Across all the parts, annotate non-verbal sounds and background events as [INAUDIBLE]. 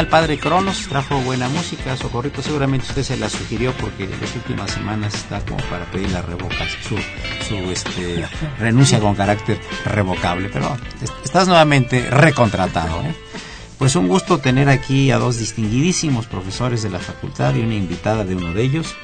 El padre Cronos, trajo buena música, Socorrito, seguramente usted se la sugirió porque las últimas semanas está como para pedir la revocación, su, este, renuncia con carácter revocable, pero estás nuevamente recontratado. ¿eh? Pues un gusto tener aquí a dos distinguidísimos profesores de la facultad y una invitada de uno de ellos.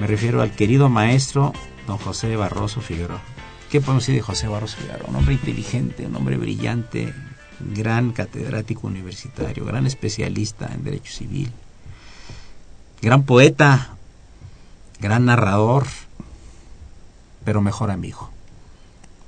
Me refiero al querido maestro don José Barroso Figueroa. ¿Qué podemos decir de José Barroso Figueroa? Un hombre inteligente, un hombre brillante, gran catedrático universitario, gran especialista en derecho civil, gran poeta, gran narrador, pero mejor amigo.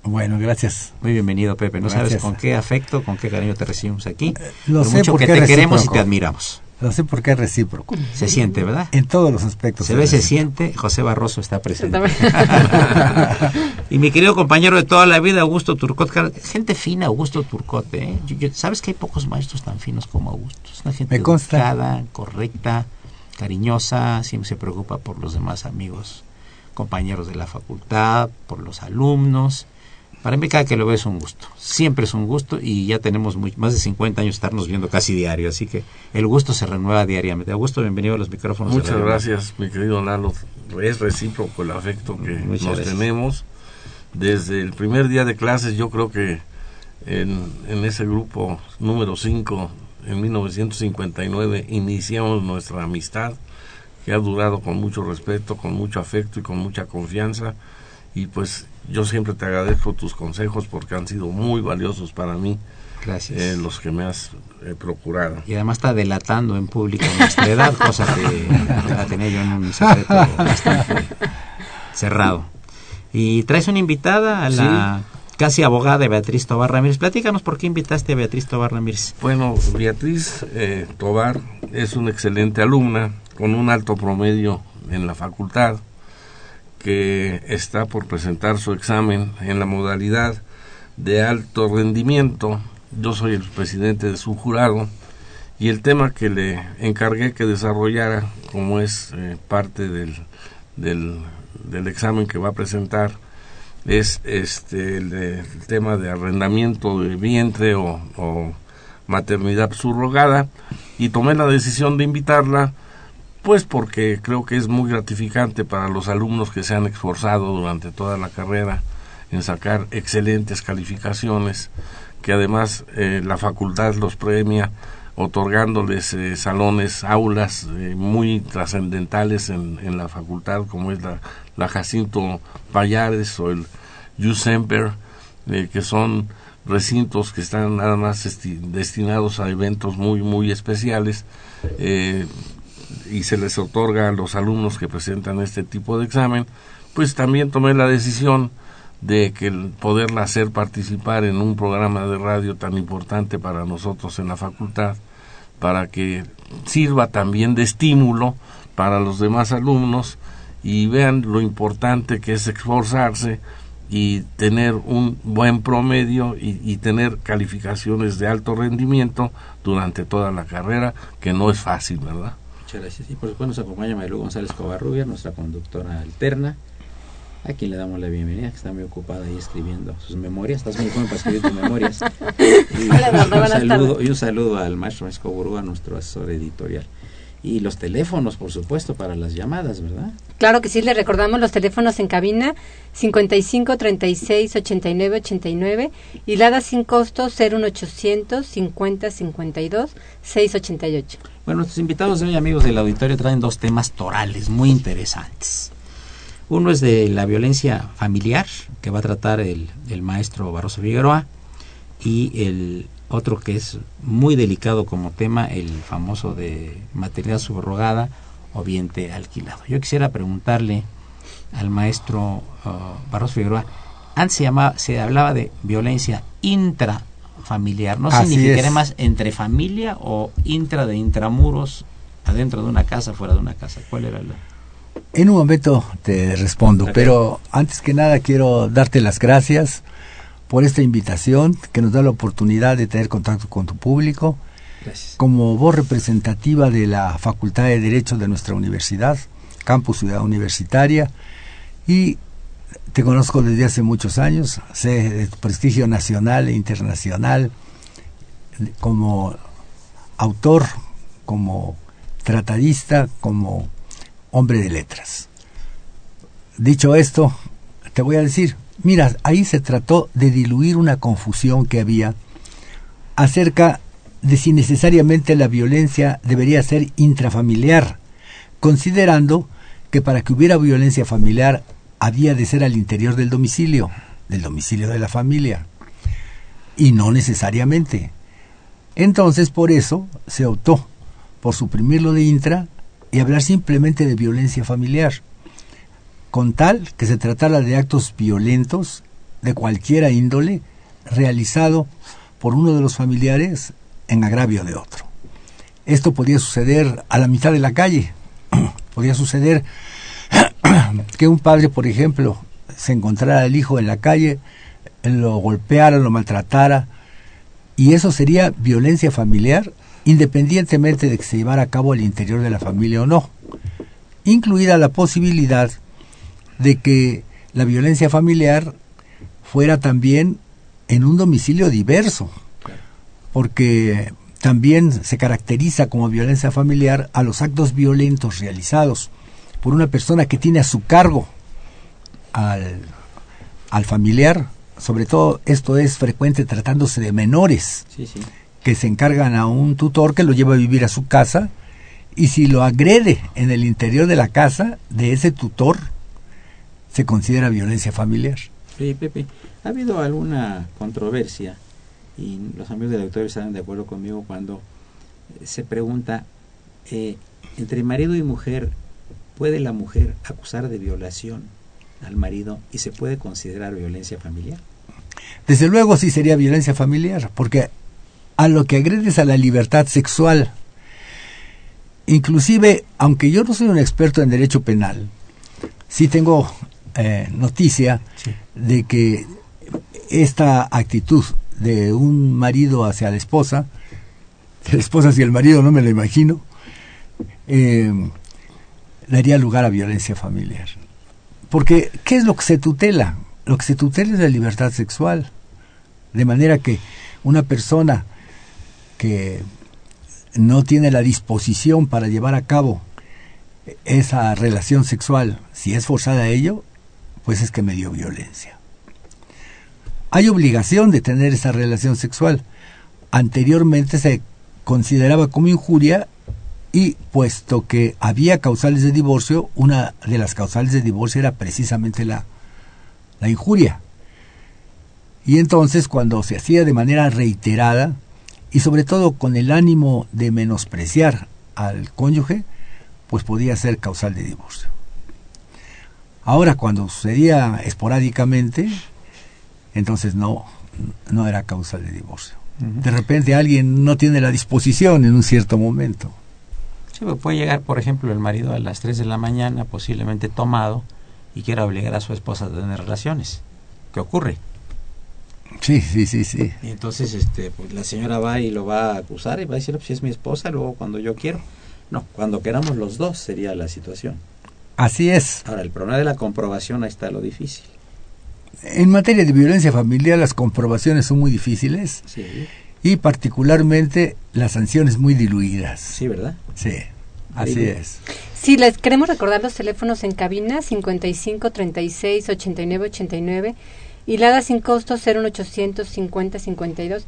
Bueno, gracias. Muy bienvenido, Pepe. No sabes con qué afecto, con qué cariño te recibimos aquí. Eh, lo sé mucho que te queremos y te admiramos. Lo sé porque es recíproco. Se siente, ¿verdad? En todos los aspectos. Se ve, se siente. José Barroso está presente. [LAUGHS] y mi querido compañero de toda la vida, Augusto Turcot. Gente fina, Augusto Turcot. ¿eh? Sabes que hay pocos maestros tan finos como Augusto. Es una gente educada, correcta, cariñosa, siempre se preocupa por los demás amigos, compañeros de la facultad, por los alumnos para mí cada que lo veo es un gusto. Siempre es un gusto y ya tenemos más de 50 años estarnos viendo casi diario, así que el gusto se renueva diariamente. Augusto, bienvenido a los micrófonos. Muchas gracias, mi querido Lalo. Es recíproco el afecto que nos tenemos. Desde el primer día de clases, yo creo que en, en ese grupo número 5, en 1959, iniciamos nuestra amistad, que ha durado con mucho respeto, con mucho afecto y con mucha confianza. Y pues yo siempre te agradezco tus consejos porque han sido muy valiosos para mí. Gracias. Eh, los que me has eh, procurado. Y además está delatando en público nuestra edad, cosa que [LAUGHS] la tenía yo en un secreto bastante cerrado. Y traes una invitada a la casi abogada Beatriz Tobar Ramírez. Platícanos por qué invitaste a Beatriz Tobar Ramírez. Bueno, Beatriz eh, Tobar es una excelente alumna con un alto promedio en la facultad que está por presentar su examen en la modalidad de alto rendimiento. Yo soy el presidente de su jurado y el tema que le encargué que desarrollara, como es eh, parte del, del, examen que va a presentar, es este el, tema de arrendamiento de vientre o, o maternidad subrogada y tomé la decisión de invitarla pues porque creo que es muy gratificante para los alumnos que se han esforzado durante toda la carrera en sacar excelentes calificaciones, que además eh, la facultad los premia otorgándoles eh, salones, aulas eh, muy trascendentales en, en, la facultad, como es la, la Jacinto Payares o el Semper, que son recintos que están nada más destinados a eventos muy, muy especiales y se les otorga a los alumnos que presentan este tipo de examen, pues también tomé la decisión de que poderla hacer participar en un programa de radio tan importante para nosotros en la facultad, para que sirva también de estímulo para los demás alumnos y vean lo importante que es esforzarse y tener un buen promedio y, y, tener calificaciones de alto rendimiento durante toda la carrera, que no es fácil, ¿verdad? Muchas gracias. Y por supuesto nos acompaña Marilú González Covarrubia, nuestra conductora alterna. a quien le damos la bienvenida, que está muy ocupada ahí escribiendo sus memorias. Estás muy joven para escribir tus memorias. [LAUGHS] Y, Hola, un, saludo, y un saludo al maestro Mesco Burúa, nuestro asesor editorial. Y los teléfonos, por supuesto, para las llamadas, ¿verdad? Claro que sí, le recordamos los teléfonos en cabina 55 36 89 89 y Lada sin costo 01800 50 52 688. Bueno, nuestros invitados de hoy, amigos del auditorio, traen dos temas torales muy interesantes. Uno es de la violencia familiar, que va a tratar el, el maestro Barroso Figueroa, y el otro que es muy delicado como tema, el famoso de maternidad subrogada o vientre alquilado. Yo quisiera preguntarle al maestro uh, Barroso Figueroa, antes se, llamaba, se hablaba de violencia intrafamiliar, ¿no Así significaría es. más entre familia o intra de intramuros, adentro de una casa, fuera de una casa? ¿Cuál era la...? En un momento te respondo, pero antes que nada quiero darte las gracias por esta invitación que nos da la oportunidad de tener contacto con tu público. Gracias. Como voz representativa de la Facultad de Derecho de nuestra universidad, Campus Ciudad Universitaria, y te conozco desde hace muchos años, sé de prestigio nacional e internacional como autor, como tratadista, como hombre de letras. Dicho esto, te voy a decir, mira, ahí se trató de diluir una confusión que había acerca de si necesariamente la violencia debería ser intrafamiliar, considerando que para que hubiera violencia familiar había de ser al interior del domicilio, del domicilio de la familia, y no necesariamente. Entonces, por eso se optó por suprimirlo de intra y hablar simplemente de violencia familiar, con tal que se tratara de actos violentos de cualquiera índole realizado por uno de los familiares en agravio de otro. Esto podía suceder a la mitad de la calle, [CLEARS THROAT] podía suceder [CLEARS THROAT] que un padre, por ejemplo, se encontrara el hijo en la calle, lo golpeara, lo maltratara, y eso sería violencia familiar independientemente de que se llevara a cabo al interior de la familia o no, incluida la posibilidad de que la violencia familiar fuera también en un domicilio diverso, porque también se caracteriza como violencia familiar a los actos violentos realizados por una persona que tiene a su cargo al, al familiar, sobre todo esto es frecuente tratándose de menores, Sí, sí. que se encargan a un tutor que lo lleva a vivir a su casa y si lo agrede en el interior de la casa de ese tutor, se considera violencia familiar. Oye, Pepe, ¿ha habido alguna controversia? Y los amigos del auditorio estarán de acuerdo conmigo cuando se pregunta, eh, entre marido y mujer, ¿puede la mujer acusar de violación al marido y se puede considerar violencia familiar? Desde luego sí sería violencia familiar, porque a lo que agredes a la libertad sexual, inclusive, aunque yo no soy un experto en derecho penal, sí tengo eh, noticia de que esta actitud de un marido hacia la esposa, de la esposa hacia el marido no me lo imagino, eh, daría lugar a violencia familiar. Porque, ¿qué es lo que se tutela? Lo que se tutela es la libertad sexual. De manera que una persona que no tiene la disposición para llevar a cabo esa relación sexual, si es forzada a ello, pues es que me dio violencia. Hay obligación de tener esa relación sexual. Anteriormente se consideraba como injuria y puesto que había causales de divorcio, una de las causales de divorcio era precisamente la, la injuria. Y entonces cuando se hacía de manera reiterada y sobre todo con el ánimo de menospreciar al cónyuge, pues podía ser causal de divorcio. Ahora cuando sucedía esporádicamente, entonces no, no era causal de divorcio. De repente alguien no tiene la disposición en un cierto momento. Sí, puede llegar, por ejemplo, el marido a las 3 de la mañana, posiblemente tomado, y quiera obligar a su esposa a tener relaciones. ¿Qué ocurre? Sí, sí, sí, sí. Y entonces este, pues, la señora va y lo va a acusar y va a decir, pues si es mi esposa, luego cuando yo quiero. No, cuando queramos los dos sería la situación. Así es. Ahora, el problema de la comprobación, ahí está lo difícil. En materia de violencia familiar las comprobaciones son muy difíciles Sí, y particularmente las sanciones muy diluidas. sí, ¿verdad? Sí, así Digo. es. Sí, les queremos recordar los teléfonos en cabina 55 36 89 89 y Lada sin costo 01800 50 52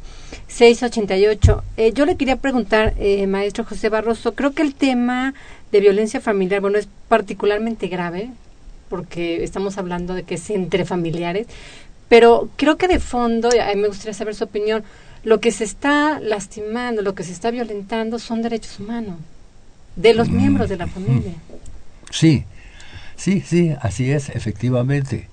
688. Eh, yo le quería preguntar, eh, maestro José Barroso, creo que el tema de violencia familiar, bueno, es particularmente grave porque estamos hablando de que es entre familiares, pero creo que de fondo, y a mí me gustaría saber su opinión, lo que se está lastimando, lo que se está violentando son derechos humanos de los miembros de la familia. Sí, sí, sí, así es, efectivamente.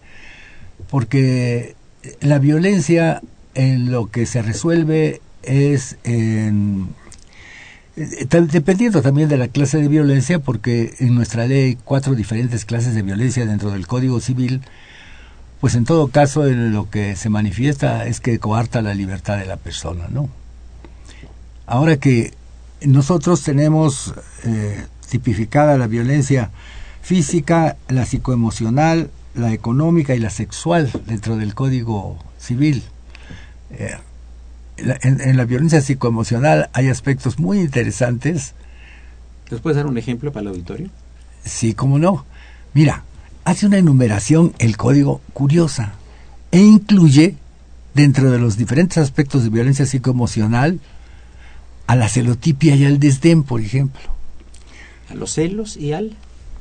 Porque la violencia en lo que se resuelve es en... eh, Dependiendo también de la clase de violencia, porque en nuestra ley hay cuatro diferentes clases de violencia dentro del Código Civil, pues en todo caso lo que se manifiesta es que coarta la libertad de la persona, ¿no? Ahora que nosotros tenemos eh, tipificada la violencia física, la psicoemocional, la económica y la sexual dentro del Código Civil. Eh, en, en la violencia psicoemocional hay aspectos muy interesantes, ¿Les puedes dar un ejemplo para el auditorio? sí como no. Mira, hace una enumeración el código curiosa e incluye dentro de los diferentes aspectos de violencia psicoemocional a la celotipia y al desdén, por ejemplo. A los celos y al,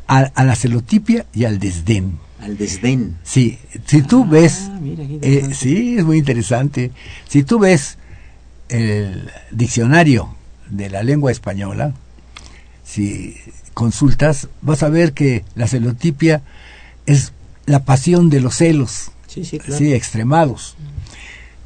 A, a la celotipia y al desdén. al desdén. Sí, si tú Ah, ves, mira, qué eh, sí, es muy interesante. Si tú ves el diccionario de la lengua española, si consultas, vas a ver que la celotipia es la pasión de los celos, Sí, sí, claro. sí, extremados.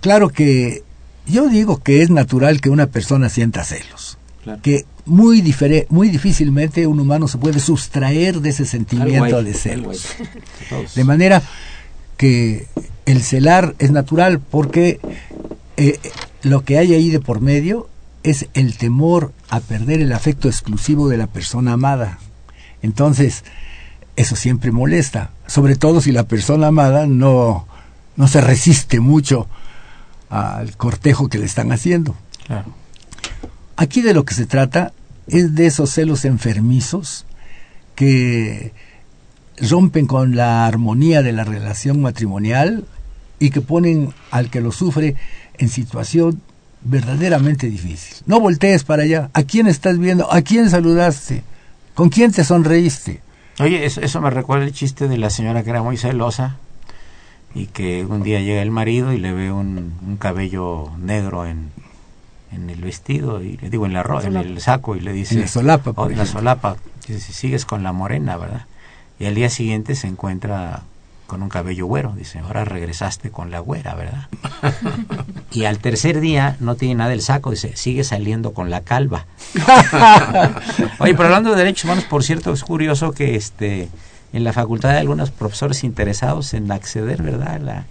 Claro que yo digo que es natural que una persona sienta celos, claro. que muy difere- muy difícilmente un humano se puede sustraer de ese sentimiento de celos. [LAUGHS] De manera que el celar es natural porque eh, lo que hay ahí de por medio es el temor a perder el afecto exclusivo de la persona amada. Entonces, eso siempre molesta, sobre todo si la persona amada no, no se resiste mucho al cortejo que le están haciendo. Claro. Aquí de lo que se trata es de esos celos enfermizos que rompen con la armonía de la relación matrimonial y que ponen al que lo sufre en situación verdaderamente difícil. No voltees para allá. ¿A quién estás viendo? ¿A quién saludaste? ¿Con quién te sonreíste? Oye, eso, eso me recuerda el chiste de la señora que era muy celosa y que un día llega el marido y le ve un, un cabello negro en, en el vestido y le digo en la ro- en el saco y le dice En la solapa, por "Oh, en la ejemplo. solapa dice sigues con la morena verdad y al día siguiente se encuentra con un cabello güero. Dice ahora regresaste con la güera verdad [LAUGHS] y al tercer día no tiene nada el saco. Dice sigue saliendo con la calva [LAUGHS] Oye, pero hablando de derechos humanos, por cierto, es curioso que este en la facultad hay algunos profesores interesados en acceder, ¿verdad? A la,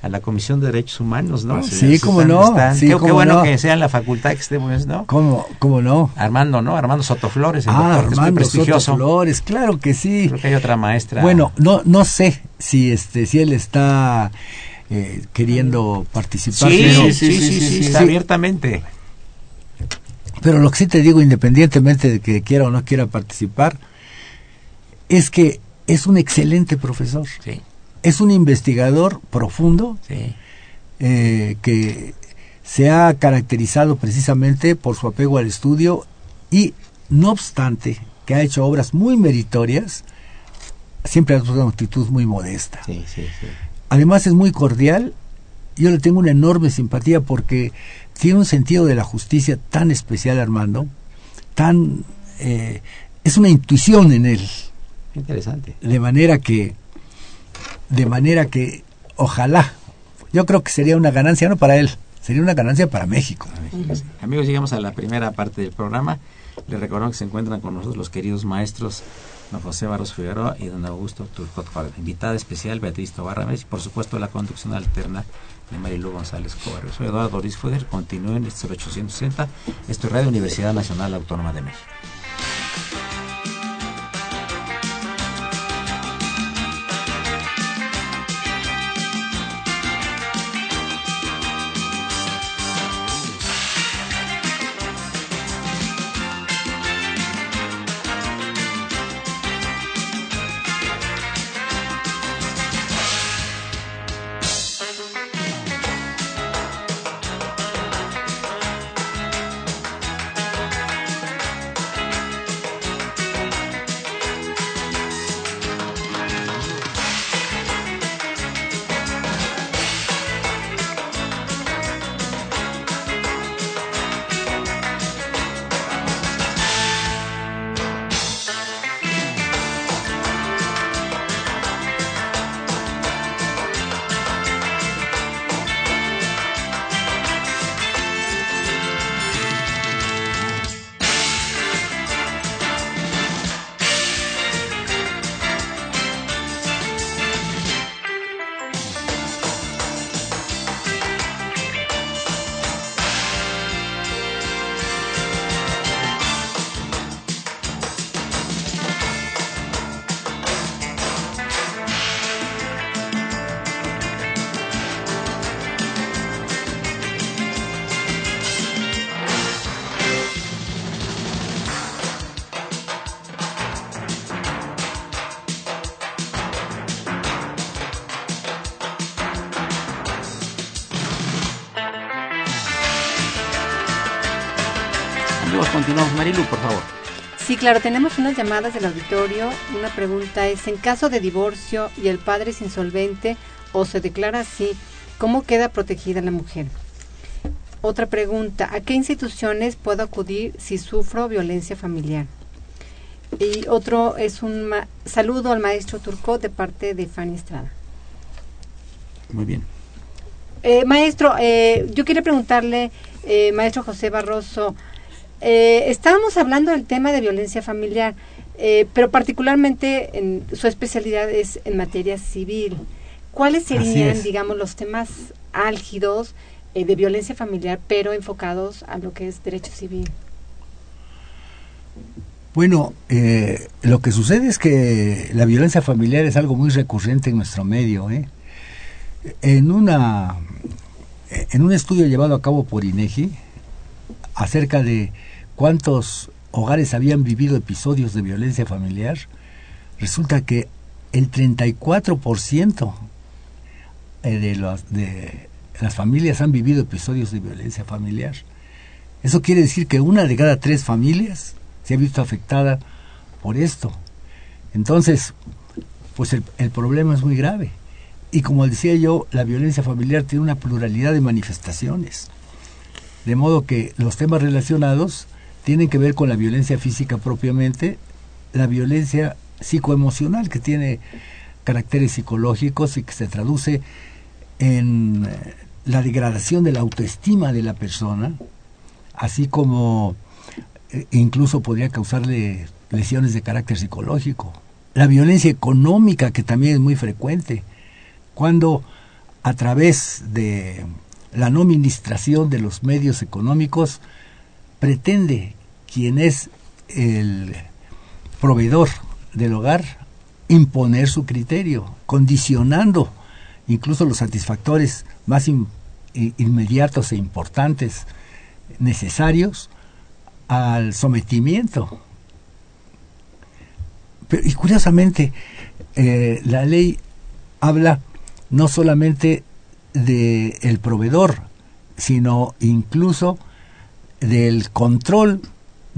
a la Comisión de Derechos Humanos, ¿no? Sí, es. cómo no. sí, qué, qué cómo bueno no. que sea en la facultad que estemos, ¿no? ¿Cómo, cómo no? Armando, ¿no? Armando Sotoflores, el Ah, doctor, que es muy Armando Soto prestigioso. Flores, claro que sí. Creo que hay otra maestra. Bueno, no no sé si este si él está eh, queriendo participar, sí, pero, sí, sí, sí, sí, está sí. abiertamente. pero lo que sí te digo, independientemente de que quiera o no quiera participar, es que es un excelente profesor, Sí, es un investigador profundo sí. eh, que se ha caracterizado precisamente por su apego al estudio y, no obstante, que ha hecho obras muy meritorias, siempre ha tenido una actitud muy modesta. Sí, sí, sí. Además es muy cordial. Yo le tengo una enorme simpatía porque tiene un sentido de la justicia tan especial, Armando, tan eh, es una intuición en él, Interesante. de manera que, de manera que, ojalá, yo creo que sería una ganancia no para él, sería una ganancia para México. Amigos, llegamos a la primera parte del programa. Les recuerdo que se encuentran con nosotros los queridos maestros don José Barros Figueroa y don Augusto Turcot Juárez. Invitada especial Beatriz Tobarra Méndez y por supuesto la conducción alterna de Marilu González Cobarro. Soy Eduardo Ruiz Fueder. Continúen este 0860. Esto es Radio Universidad Nacional Autónoma de México. Continuamos. Marilu, por favor. Sí, claro, tenemos unas llamadas del auditorio. Una pregunta es, en caso de divorcio y el padre es insolvente o se declara así, ¿cómo queda protegida la mujer? Otra pregunta, ¿a qué instituciones puedo acudir si sufro violencia familiar? Y otro es un saludo al maestro Turcot de parte de Fanny Estrada. Muy bien. Eh, maestro, eh, yo quería preguntarle, eh, maestro José Barroso, eh, estábamos hablando del tema de violencia familiar, eh, pero particularmente en, su especialidad es en materia civil. ¿Cuáles serían, digamos, los temas álgidos eh, de violencia familiar, pero enfocados a lo que es derecho civil? Bueno, eh, lo que sucede es que la violencia familiar es algo muy recurrente en nuestro medio. ¿eh? En, una, en un estudio llevado a cabo por INEGI acerca de cuántos hogares habían vivido episodios de violencia familiar, resulta que el 34% eh, de, de las familias han vivido episodios de violencia familiar. Eso quiere decir que una de cada tres familias se ha visto afectada por esto. Entonces, pues el, problema es muy grave. Y como decía yo, la violencia familiar tiene una pluralidad de manifestaciones. De modo que los temas relacionados tienen que ver con la violencia física propiamente, la violencia psicoemocional que tiene caracteres psicológicos y que se traduce en la degradación de la autoestima de la persona, así como eh, incluso podría causarle lesiones de carácter psicológico. La violencia económica, que también es muy frecuente, cuando a través de la no administración de los medios económicos pretende quien es el proveedor del hogar imponer su criterio, condicionando incluso los satisfactores más in, inmediatos e importantes necesarios al sometimiento. Pero, y curiosamente, eh, la ley habla no solamente del el proveedor, sino incluso del control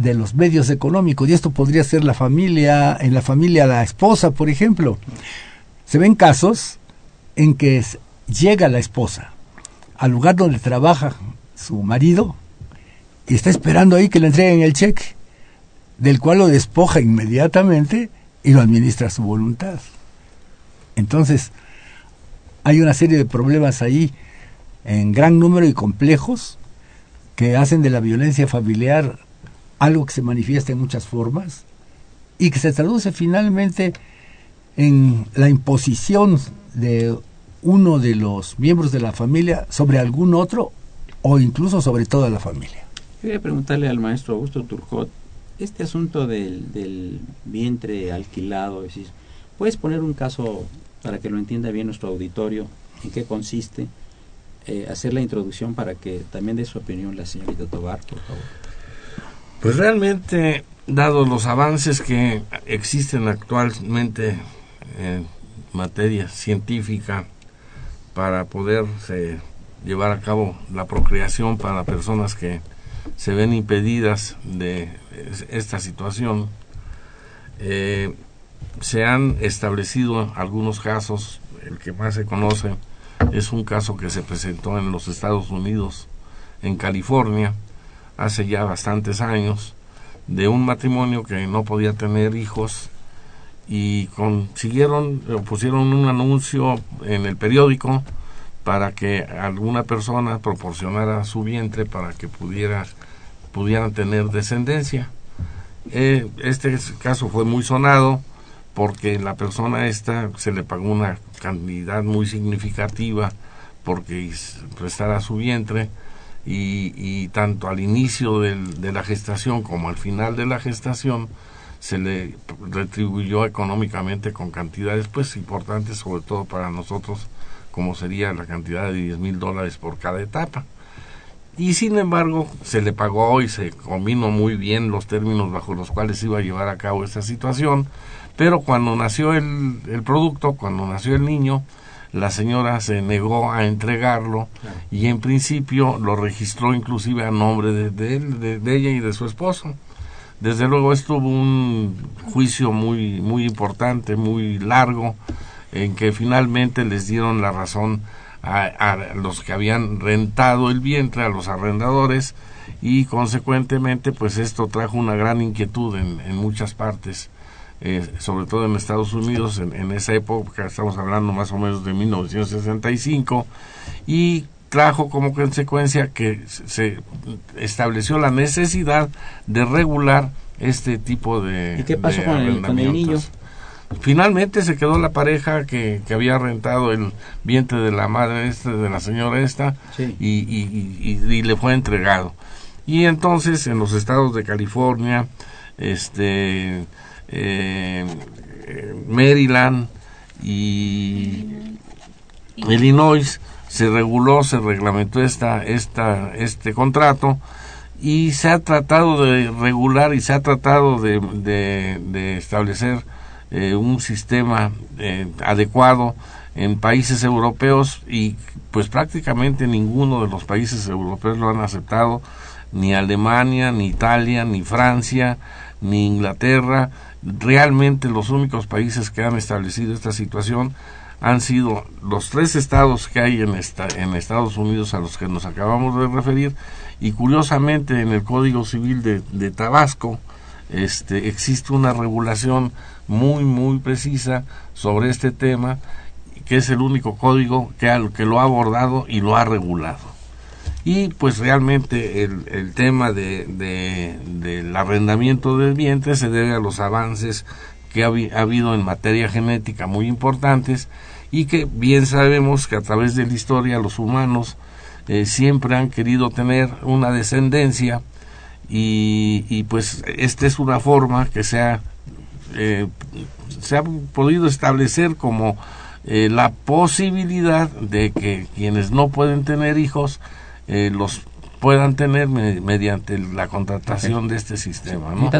de los medios económicos y esto podría ser la familia en la familia la esposa por ejemplo. Se ven casos en que llega la esposa al lugar donde trabaja su marido y está esperando ahí que le entreguen el cheque del cual lo despoja inmediatamente y lo administra a su voluntad. Entonces hay una serie de problemas ahí en gran número y complejos que hacen de la violencia familiar algo que se manifiesta en muchas formas y que se traduce finalmente en la imposición de uno de los miembros de la familia sobre algún otro o incluso sobre toda la familia. Quería preguntarle al maestro Augusto Turcot, este asunto del, vientre alquilado, ¿puedes poner un caso para que lo entienda bien nuestro auditorio en qué consiste? Eh, hacer la introducción para que también dé su opinión la señorita Tobar, por favor. Pues realmente, dados los avances que existen actualmente en materia científica para poder llevar a cabo la procreación para personas que se ven impedidas de esta situación, eh, se han establecido algunos casos, el que más se conoce es un caso que se presentó en los Estados Unidos, en California, hace ya bastantes años, de un matrimonio que no podía tener hijos y consiguieron, pusieron un anuncio en el periódico para que alguna persona proporcionara su vientre para que pudiera, pudieran tener descendencia. Eh, este caso fue muy sonado porque la persona esta se le pagó una cantidad muy significativa porque prestara su vientre y, y tanto al inicio del, de la gestación como al final de la gestación se le retribuyó económicamente con cantidades pues importantes sobre todo para nosotros como sería la cantidad de 10 mil dólares por cada etapa. Y sin embargo se le pagó y se combinó muy bien los términos bajo los cuales iba a llevar a cabo esta situación. Pero cuando nació el, el producto cuando nació el niño la señora se negó a entregarlo y en principio lo registró inclusive a nombre de, él, de, ella y de su esposo. Desde luego esto hubo un juicio muy, muy importante, muy largo, en que finalmente les dieron la razón a, a los que habían rentado el vientre, a los arrendadores, y consecuentemente pues esto trajo una gran inquietud en, en muchas partes eh, sobre todo en Estados Unidos en, esa época estamos hablando más o menos de 1965 y trajo como consecuencia que se estableció la necesidad de regular este tipo de ¿Y qué pasó con, el, niño? Finalmente se quedó la pareja que, que, había rentado el vientre de la madre esta, de la señora esta, y, y, y, le fue entregado. Y entonces en los estados de California, este, eh, Maryland y Illinois se reguló, se reglamentó esta, esta, este contrato y se ha tratado de regular y se ha tratado de, de, establecer eh, un sistema eh, adecuado en países europeos y pues prácticamente ninguno de los países europeos lo han aceptado ni Alemania, ni Italia, ni Francia, ni Inglaterra. Realmente los únicos países que han establecido esta situación han sido los tres estados que hay en, esta, en Estados Unidos a los que nos acabamos de referir. Y curiosamente en el Código Civil de, de Tabasco este, existe una regulación muy muy precisa sobre este tema que es el único código que, que lo ha abordado y lo ha regulado y pues realmente el, el tema de, de, del arrendamiento del vientre se debe a los avances que ha, habido en materia genética muy importantes y que bien sabemos que a través de la historia los humanos eh, siempre han querido tener una descendencia y, y, pues esta es una forma que se ha, eh, se ha podido establecer como eh, la posibilidad de que quienes no pueden tener hijos eh, los puedan tener mediante la contratación de este sistema. ¿no?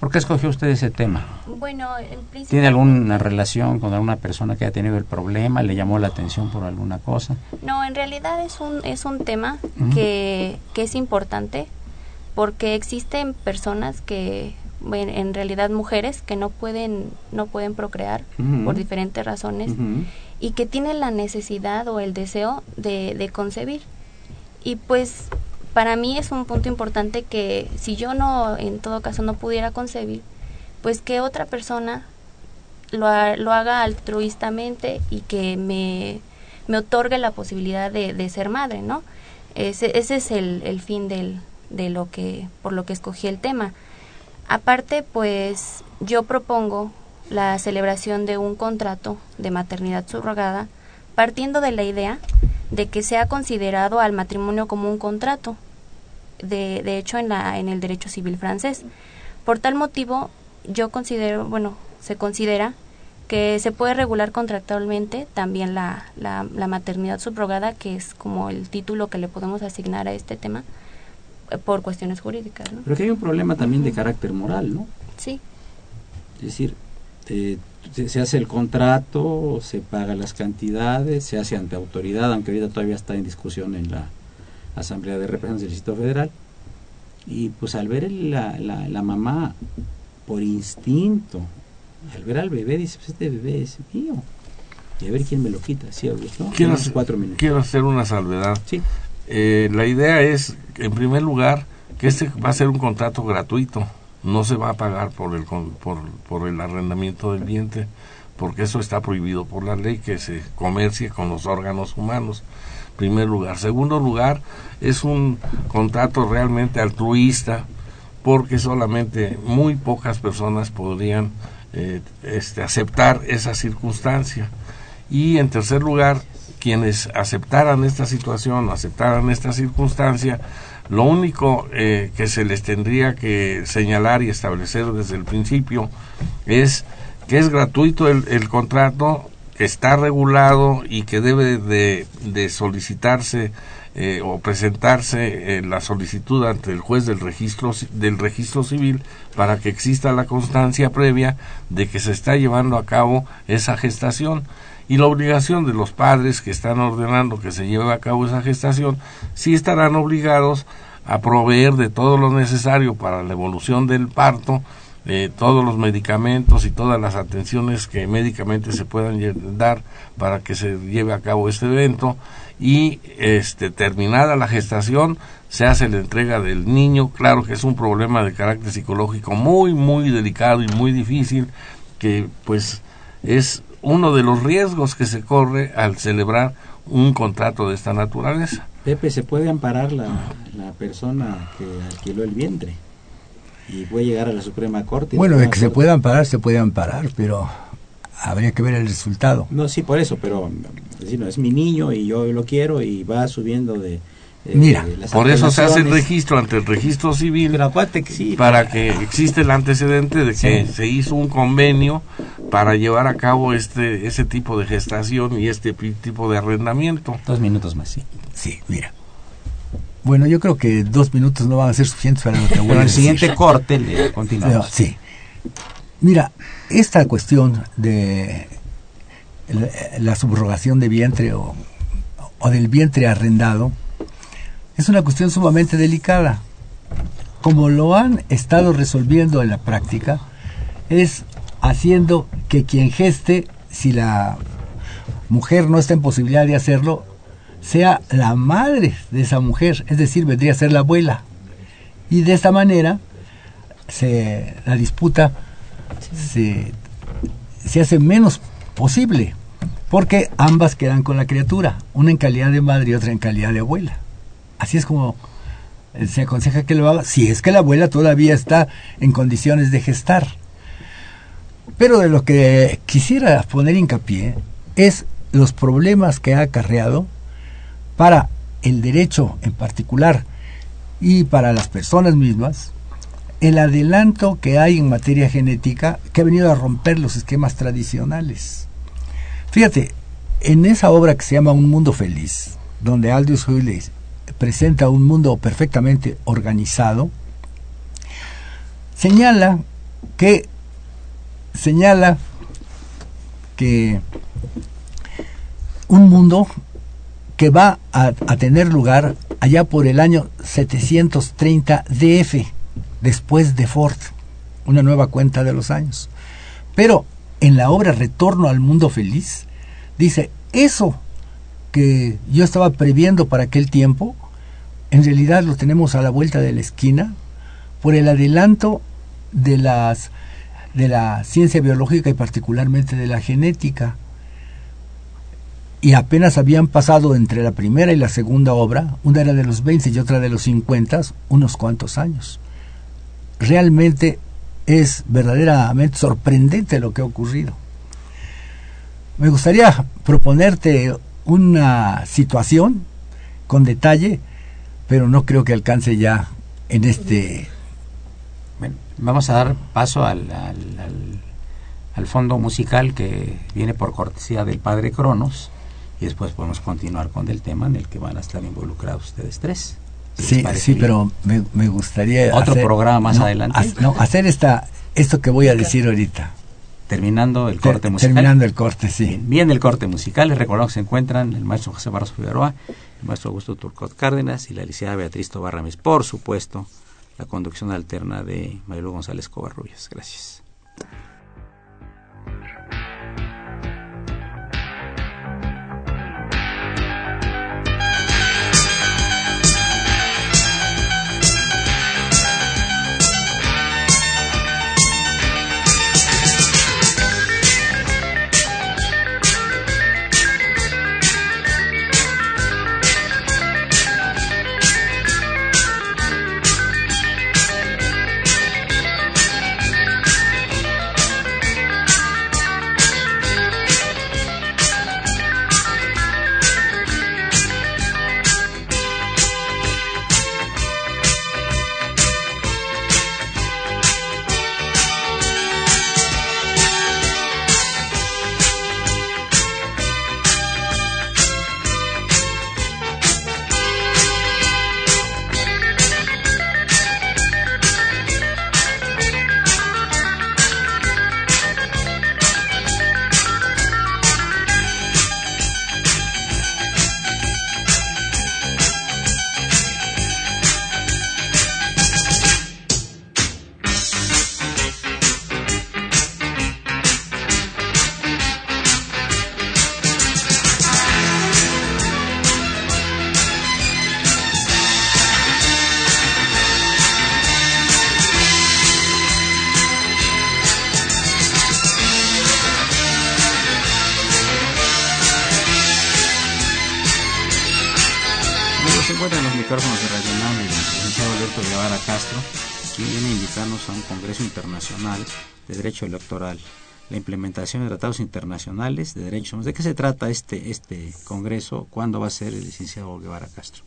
¿por qué escogió usted ese tema? Bueno, principio... ¿Tiene alguna relación con alguna persona que ha tenido el problema? ¿Le llamó la atención por alguna cosa? No, en realidad es un, es un tema que, que es importante porque existen personas que en realidad mujeres que no pueden no pueden procrear por diferentes razones y que tienen la necesidad o el deseo de, de concebir y pues para mí es un punto importante que si yo no, en todo caso, no pudiera concebir, pues que otra persona lo, lo haga altruistamente y que me, me otorgue la posibilidad de, de ser madre, ¿no? Ese, ese es el, el fin del, de lo que, por lo que escogí el tema. Aparte, pues yo propongo la celebración de un contrato de maternidad subrogada partiendo de la idea de que sea considerado al matrimonio como un contrato, de, de hecho en, la, en el derecho civil francés. Por tal motivo, yo considero, bueno, se considera que se puede regular contractualmente también la, la, maternidad subrogada, que es como el título que le podemos asignar a este tema eh, por cuestiones jurídicas. ¿no? Pero que hay un problema también de carácter moral, ¿no? Sí. Es decir, eh, se, hace el contrato, se paga las cantidades, se hace ante autoridad, aunque ahorita todavía está en discusión en la Asamblea de Representantes del Distrito Federal. Y pues al ver la, la, mamá por instinto, al ver al bebé, dice, pues este bebé es mío. Y a ver quién me lo quita, ¿sí. Quiero, hacer, cuatro minutos. quiero hacer una salvedad. Sí. Eh, la idea es, en primer lugar, que este va a ser un contrato gratuito no se va a pagar por el, por, por el arrendamiento del vientre, porque eso está prohibido por la ley que se comercie con los órganos humanos. Primer lugar. Segundo lugar, es un contrato realmente altruista, porque solamente muy pocas personas podrían eh, este, aceptar esa circunstancia. Y en tercer lugar, quienes aceptaran esta situación, aceptaran esta circunstancia, lo único eh, que se les tendría que señalar y establecer desde el principio es que es gratuito el, contrato, que está regulado y que debe de, solicitarse eh, o presentarse eh, la solicitud ante el juez del registro del registro civil para que exista la constancia previa de que se está llevando a cabo esa gestación y la obligación de los padres que están ordenando que se lleve a cabo esa gestación, sí estarán obligados a proveer de todo lo necesario para la evolución del parto, de todos los medicamentos y todas las atenciones que médicamente se puedan dar para que se lleve a cabo este evento. Y este terminada la gestación se hace la entrega del niño. Claro que es un problema de carácter psicológico muy muy delicado y muy difícil que pues es uno de los riesgos que se corre al celebrar un contrato de esta naturaleza Pepe se puede amparar la, la persona que alquiló el vientre y puede llegar a la Suprema Corte. Bueno, de que se puedan parar, se pueden parar, pero habría que ver el resultado. No, sí, por eso, pero es, no, es mi niño y yo lo quiero y va subiendo de... Mira, por eso se hace el registro ante el registro civil pero que sí, para que existe el antecedente de que se hizo un convenio para llevar a cabo este ese tipo de gestación y este tipo de arrendamiento. Dos minutos más, sí. Sí, mira. Bueno, yo creo que dos minutos no van a ser suficientes para lo que voy el siguiente corte le continuamos. Sí. Mira, esta cuestión de la, la subrogación de vientre o, o del vientre arrendado es una cuestión sumamente delicada. Como lo han estado resolviendo en la práctica, es haciendo que quien geste, si la mujer no está en posibilidad de hacerlo, sea la madre de esa mujer, es decir, vendría a ser la abuela. Y de esta manera se, la disputa se, se hace menos posible, porque ambas quedan con la criatura, una en calidad de madre y otra en calidad de abuela. Así es como eh, se aconseja que lo haga, si es que la abuela todavía está en condiciones de gestar. Pero de lo que quisiera poner hincapié es los problemas que ha acarreado para el derecho en particular y para las personas mismas el adelanto que hay en materia genética que ha venido a romper los esquemas tradicionales. Fíjate, en esa obra que se llama Un Mundo Feliz, donde Aldous Huxley presenta un mundo perfectamente organizado, señala que señala que un mundo que va a, a, tener lugar allá por el año 730 DF, después de Ford, una nueva cuenta de los años. Pero en la obra Retorno al Mundo Feliz, dice, eso que yo estaba previendo para aquel tiempo, en realidad lo tenemos a la vuelta de la esquina por el adelanto de las de la ciencia biológica y particularmente de la genética. Y apenas habían pasado entre la primera y la segunda obra, una era de los 20 y otra de los 50, unos cuantos años. Realmente es verdaderamente sorprendente lo que ha ocurrido. Me gustaría proponerte una situación con detalle, pero no creo que alcance ya en este bueno, vamos a dar paso al, al, al, al, fondo musical que viene por cortesía del padre Cronos y después podemos continuar con el tema en el que van a estar involucrados ustedes tres. Sí, sí, pero me, me, gustaría otro hacer, programa más no, adelante. Ha, no, hacer esta esto que voy a decir ahorita. Terminando el corte Ter, musical. Terminando el corte, sí. Bien, bien, el corte musical. Les recordamos que se encuentran el maestro José Barros Figueroa, el maestro Augusto Turcot Cárdenas y la licenciada Beatriz Tobar Ramis, por supuesto, la conducción alterna de Marilu González Covarrubias. Gracias. Internacional de Derecho Electoral, la implementación de tratados internacionales de derechos humanos. ¿De qué se trata este, este Congreso? ¿Cuándo va a ser el licenciado Guevara Castro?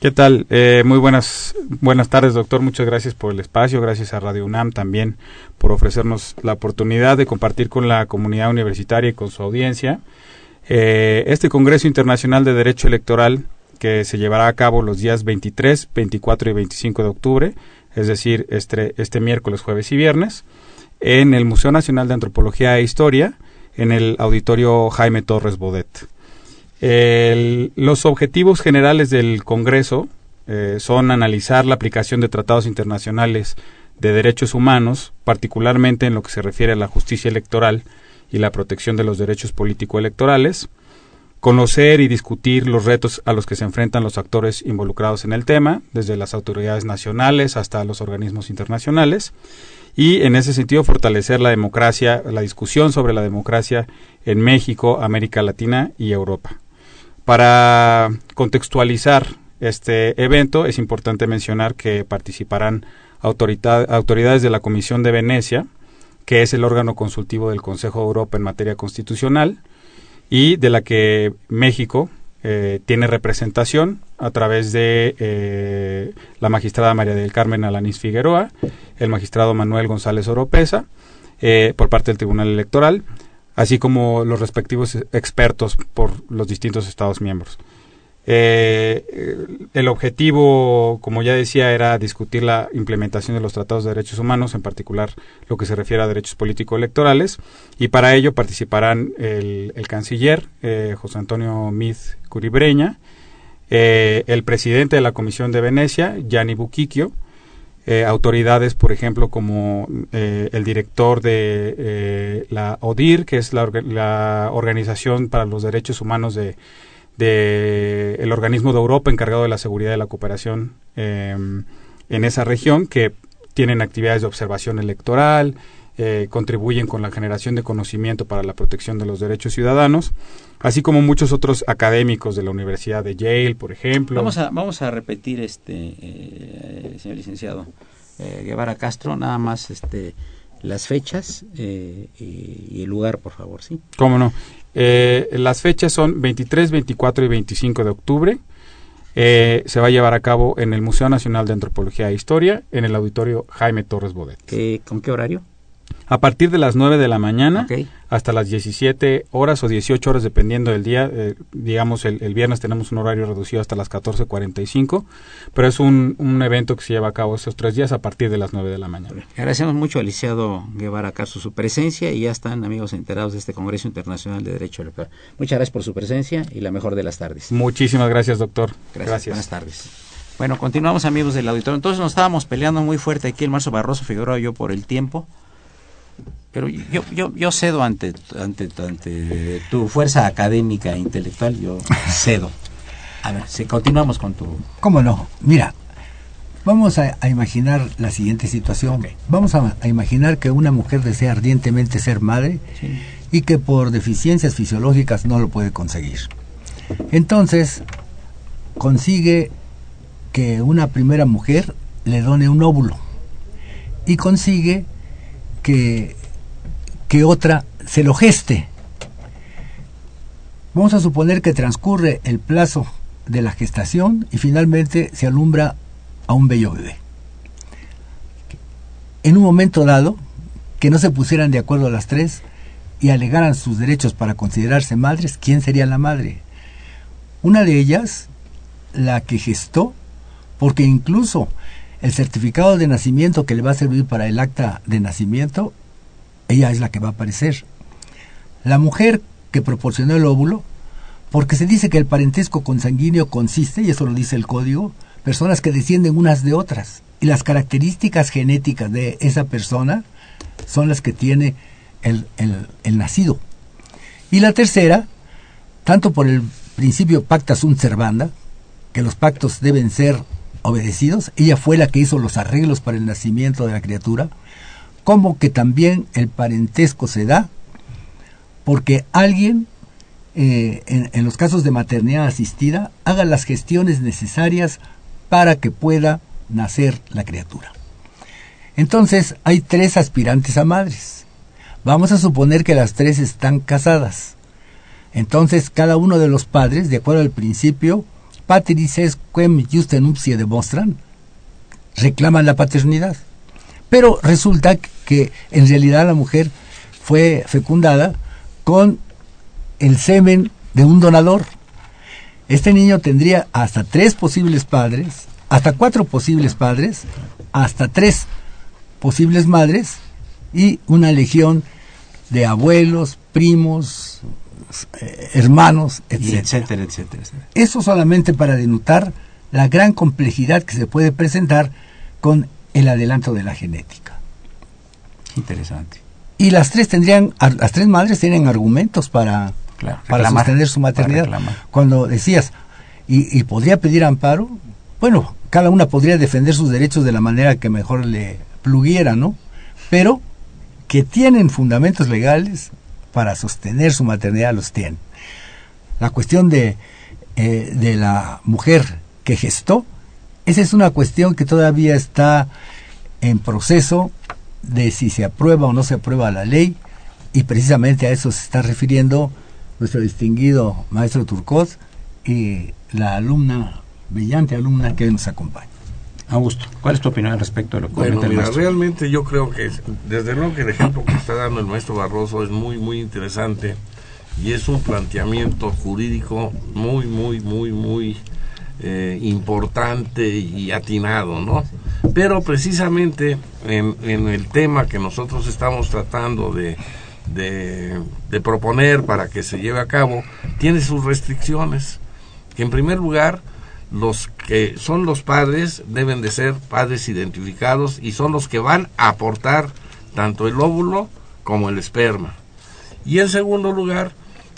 ¿Qué tal? Eh, muy buenas, buenas tardes, doctor. Muchas gracias por el espacio. Gracias a Radio UNAM también por ofrecernos la oportunidad de compartir con la comunidad universitaria y con su audiencia eh, este Congreso Internacional de Derecho Electoral que se llevará a cabo los días 23, 24 y 25 de octubre, es decir, este, este miércoles, jueves y viernes, en el Museo Nacional de Antropología e Historia, en el Auditorio Jaime Torres Bodet. Los objetivos generales del Congreso eh, son analizar la aplicación de tratados internacionales de derechos humanos, particularmente en lo que se refiere a la justicia electoral y la protección de los derechos político-electorales, conocer y discutir los retos a los que se enfrentan los actores involucrados en el tema, desde las autoridades nacionales hasta los organismos internacionales, y en ese sentido fortalecer la democracia, la discusión sobre la democracia en México, América Latina y Europa. Para contextualizar este evento, es importante mencionar que participarán autoridades de la Comisión de Venecia, que es el órgano consultivo del Consejo de Europa en materia constitucional, y de la que México eh, tiene representación a través de eh, la magistrada María del Carmen Alanís Figueroa, el magistrado Manuel González Oropesa, eh, por parte del Tribunal Electoral, así como los respectivos expertos por los distintos Estados miembros. Eh, el objetivo, como ya decía, era discutir la implementación de los tratados de derechos humanos, en particular lo que se refiere a derechos político-electorales, y para ello participarán el, canciller eh, José Antonio Miz Curibreña, eh, el presidente de la Comisión de Venecia, Gianni Buquiquio, autoridades, por ejemplo, como el director de la ODIR, que es la, Organización para los Derechos Humanos de, el organismo de Europa encargado de la seguridad y la cooperación em, en esa región, que tienen actividades de observación electoral, contribuyen con la generación de conocimiento para la protección de los derechos ciudadanos, así como muchos otros académicos de la Universidad de Yale, por ejemplo. Vamos a, vamos a repetir, este, señor licenciado, eh, Guevara Castro, nada más este las fechas eh, y, el lugar, por favor, ¿sí? Cómo no. Eh, las fechas son 23, 24 y 25 de octubre. se va a llevar a cabo en el Museo Nacional de Antropología e Historia, en el auditorio Jaime Torres Bodet. ¿Con qué horario? A partir de las 9 de la mañana hasta las 17 horas o 18 horas, dependiendo del día. Eh, digamos, el, viernes tenemos un horario reducido hasta las 14.45, pero es un, un, evento que se lleva a cabo esos tres días a partir de las 9 de la mañana. Agradecemos mucho al licenciado Guevara Caso su presencia y ya están amigos enterados de este Congreso Internacional de Derecho Electoral. Muchas gracias por su presencia y la mejor de las tardes. Muchísimas gracias, doctor. Gracias. Buenas tardes. Bueno, continuamos amigos del auditorio. Entonces nos estábamos peleando muy fuerte aquí el Marzo Barroso Figueroa y yo por el tiempo. Pero yo, yo, yo cedo ante, ante, ante tu fuerza académica e intelectual, yo [LAUGHS] cedo. A ver, si continuamos con tu... ¿Cómo no? Mira, vamos a, imaginar la siguiente situación. Vamos a, imaginar que una mujer desea ardientemente ser madre y que por deficiencias fisiológicas no lo puede conseguir. Entonces, consigue que una primera mujer le done un óvulo y consigue que otra se lo geste. Vamos a suponer que transcurre el plazo de la gestación y finalmente se alumbra a un bello bebé. En un momento dado, que no se pusieran de acuerdo las tres y alegaran sus derechos para considerarse madres, ¿quién sería la madre? Una de ellas, la que gestó, porque incluso el certificado de nacimiento que le va a servir para el acta de nacimiento ella es la que va a aparecer. La mujer que proporcionó el óvulo, porque se dice que el parentesco consanguíneo consiste, y eso lo dice el código, personas que descienden unas de otras. Y las características genéticas de esa persona son las que tiene el, el, nacido. Y la tercera, tanto por el principio pacta sunt servanda, que los pactos deben ser obedecidos, ella fue la que hizo los arreglos para el nacimiento de la criatura, como que también el parentesco se da porque alguien eh, en, en los casos de maternidad asistida, haga las gestiones necesarias para que pueda nacer la criatura. Entonces, hay tres aspirantes a madres. Vamos a suponer que las tres están casadas. Entonces, cada uno de los padres, de acuerdo al principio, patris es quem nuptie demostran, reclaman la paternidad. Pero resulta que en realidad la mujer fue fecundada con el semen de un donador. Este niño tendría hasta tres posibles padres, hasta cuatro posibles padres, hasta tres posibles madres y una legión de abuelos, primos, eh, hermanos, etcétera. etcétera, etcétera, etcétera. Eso solamente para denotar la gran complejidad que se puede presentar con el adelanto de la genética. Interesante. Y las tres tendrían, las tres madres tienen argumentos para, Claro, para reclamar, sostener su maternidad. Cuando decías, y, y podría pedir amparo, bueno, cada una podría defender sus derechos de la manera que mejor le pluguiera, ¿no? Pero que tienen fundamentos legales para sostener su maternidad, los tienen. La cuestión de, eh, de la mujer que gestó, esa es una cuestión que todavía está en proceso de si se aprueba o no se aprueba la ley, y precisamente a eso se está refiriendo nuestro distinguido maestro Turcot y la alumna, brillante alumna que hoy nos acompaña. Augusto, ¿cuál es tu opinión al respecto de lo que Bueno, comenta el mira, maestro? realmente yo creo que, es- desde luego que el ejemplo que está dando el maestro Barroso es muy, muy interesante y es un planteamiento jurídico muy, muy, muy, muy eh, importante y atinado, ¿no? Pero precisamente en, en el tema que nosotros estamos tratando de, de, de proponer para que se lleve a cabo, tiene sus restricciones. Que en primer lugar, los que son los padres deben de ser padres identificados y son los que van a aportar tanto el óvulo como el esperma. Y en segundo lugar,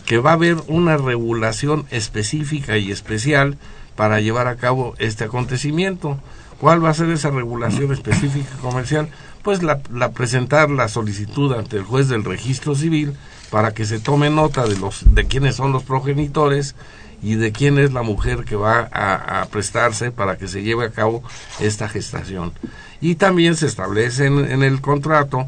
que va a haber una regulación específica y especial para llevar a cabo este acontecimiento. ¿Cuál va a ser esa regulación específica comercial? Pues la presentar la solicitud ante el juez del registro civil para que se tome nota de los de quiénes son los progenitores y de quién es la mujer que va a, prestarse para que se lleve a cabo esta gestación. Y también se establece en, en el contrato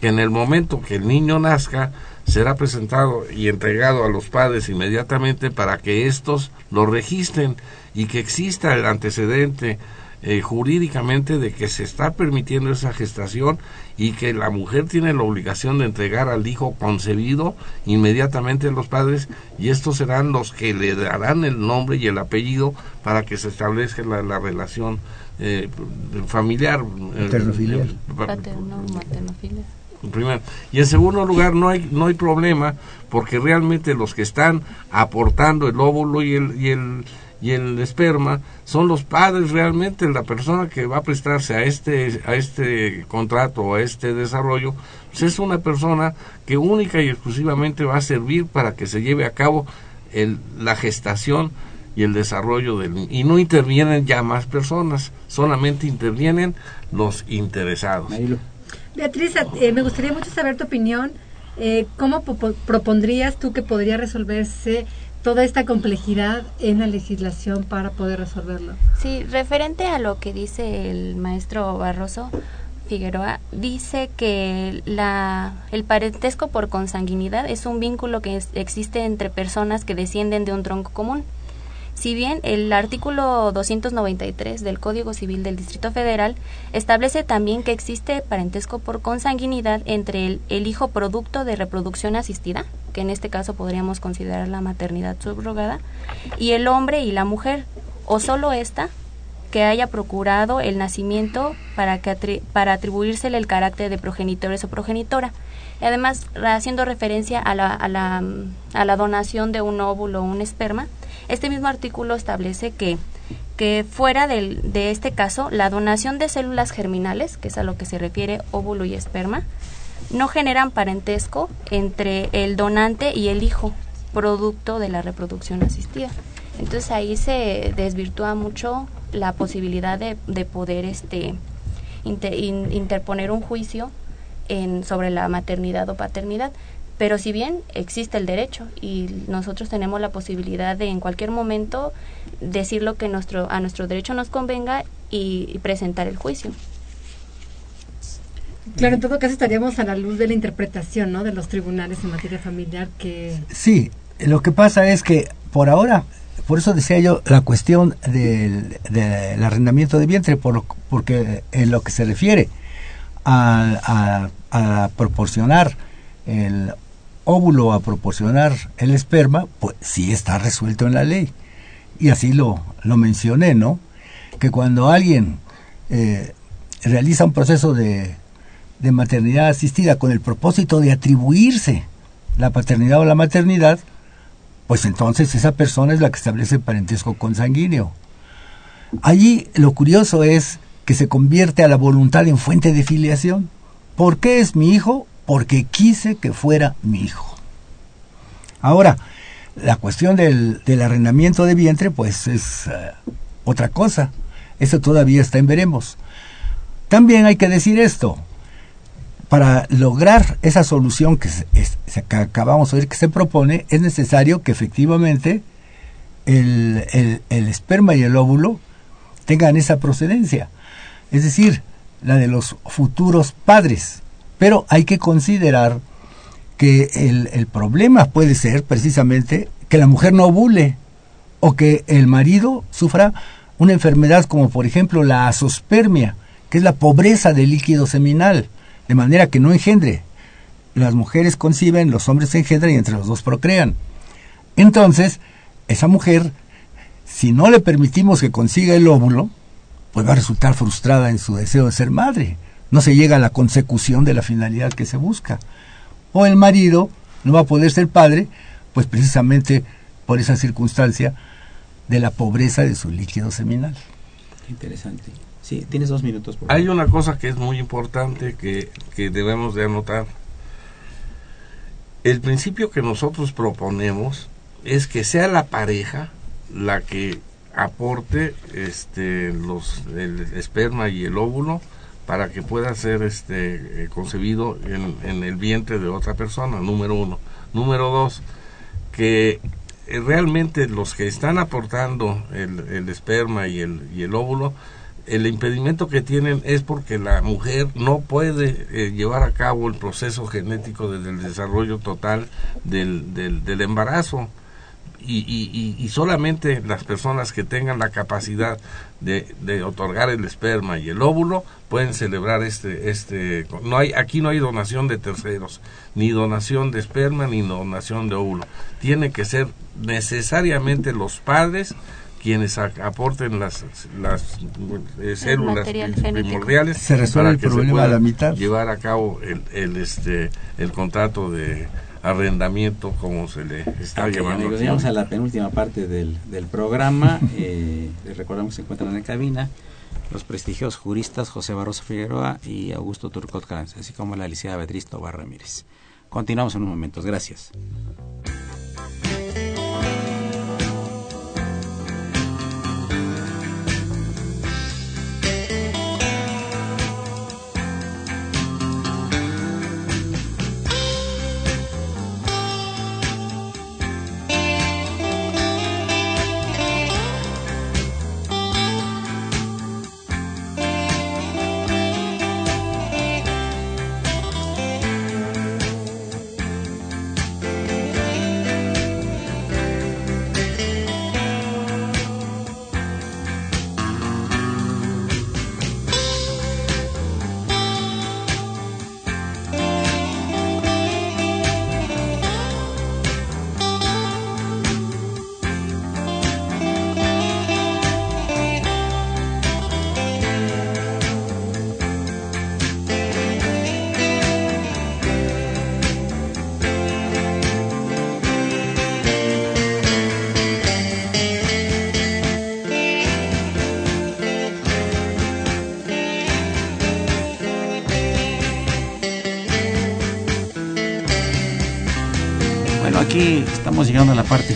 que en el momento que el niño nazca será presentado y entregado a los padres inmediatamente para que estos lo registren y que exista el antecedente eh, jurídicamente de que se está permitiendo esa gestación y que la mujer tiene la obligación de entregar al hijo concebido inmediatamente a los padres y estos serán los que le darán el nombre y el apellido para que se establezca la, la relación eh, familiar. eh, Paternofilial. eh, pa- Paterno, maternofilia. en primer. Y en segundo lugar, no hay, no hay problema porque realmente los que están aportando el óvulo y el, y el, y el esperma son los padres realmente, la persona que va a prestarse a este, a este contrato o a este desarrollo, pues es una persona que única y exclusivamente va a servir para que se lleve a cabo el, la gestación y el desarrollo del niño. Y no intervienen ya más personas, solamente intervienen los interesados. Beatriz, eh, me gustaría mucho saber tu opinión. Eh, ¿Cómo po- propondrías tú que podría resolverse toda esta complejidad en la legislación para poder resolverlo? Sí, referente a lo que dice el maestro Barroso Figueroa, dice que la, el parentesco por consanguinidad es un vínculo que existe entre personas que descienden de un tronco común. Si bien el artículo 293 del Código Civil del Distrito Federal establece también que existe parentesco por consanguinidad entre el, hijo producto de reproducción asistida, que en este caso podríamos considerar la maternidad subrogada, y el hombre y la mujer, o solo esta, que haya procurado el nacimiento para, que para atribuírsele el carácter de progenitores o progenitora. Y además, haciendo referencia a la, a, la, a la donación de un óvulo o un esperma, este mismo artículo establece que, que fuera de este caso, la donación de células germinales, que es a lo que se refiere óvulo y esperma, no generan parentesco entre el donante y el hijo, producto de la reproducción asistida. Entonces ahí se desvirtúa mucho la posibilidad de, de poder este inter- in- interponer un juicio en, sobre la maternidad o paternidad. Pero si bien existe el derecho y nosotros tenemos la posibilidad de en cualquier momento decir lo que nuestro, a nuestro derecho nos convenga y, presentar el juicio. Claro, en todo caso estaríamos a la luz de la interpretación ¿no? de los tribunales en materia familiar que... Sí, lo que pasa es que por ahora, por eso decía yo la cuestión del, arrendamiento de vientre, por, porque en lo que se refiere a, a, a proporcionar el óvulo, a proporcionar el esperma, pues sí está resuelto en la ley. Y así lo, lo mencioné, ¿no? Que cuando alguien eh, realiza un proceso de, de maternidad asistida con el propósito de atribuirse la paternidad o la maternidad, pues entonces esa persona es la que establece el parentesco consanguíneo. Allí lo curioso es que se convierte a la voluntad en fuente de filiación. ¿Por qué es mi hijo? Porque quise que fuera mi hijo. Ahora, la cuestión del, arrendamiento de vientre, pues es eh, otra cosa. Eso todavía está en veremos. También hay que decir esto. Para lograr esa solución que, acabamos de ver que se propone, es necesario que efectivamente el, el esperma y el óvulo tengan esa procedencia. Es decir, la de los futuros padres. Pero hay que considerar que el, el problema puede ser precisamente que la mujer no ovule o que el marido sufra una enfermedad como por ejemplo la asospermia, que es la pobreza del líquido seminal, de manera que no engendre. Las mujeres conciben, los hombres engendran y entre los dos procrean. Entonces, esa mujer, si no le permitimos que consiga el óvulo, pues va a resultar frustrada en su deseo de ser madre. No se llega a la consecución de la finalidad que se busca o el marido no va a poder ser padre, pues precisamente por esa circunstancia de la pobreza de su líquido seminal. Interesante. Sí, tienes dos minutos. Por Hay una cosa que es muy importante que, que debemos de anotar. El principio que nosotros proponemos es que sea la pareja la que aporte este los el esperma y el óvulo para que pueda ser este eh, concebido en, el vientre de otra persona, número uno. Número dos, que eh, realmente los que están aportando el, esperma y el, y el óvulo, el impedimento que tienen es porque la mujer no puede eh, llevar a cabo el proceso genético del desarrollo total del, del, del embarazo y, y, solamente las personas que tengan la capacidad de, de, otorgar el esperma y el óvulo pueden celebrar este este no hay aquí no hay donación de terceros ni donación de esperma ni donación de óvulo. Tiene que ser necesariamente los padres quienes aporten las las eh, células primordiales se resuelve el problema a la mitad. llevar a cabo el, el este el contrato de arrendamiento, como se le está llamando. llegamos a la penúltima parte del, del programa. Eh, les recordamos que se encuentran en cabina los prestigiosos juristas José Barroso Figueroa y Augusto Turcot así como la licenciada Beatriz Tobar Ramírez. Continuamos en unos momentos. Gracias.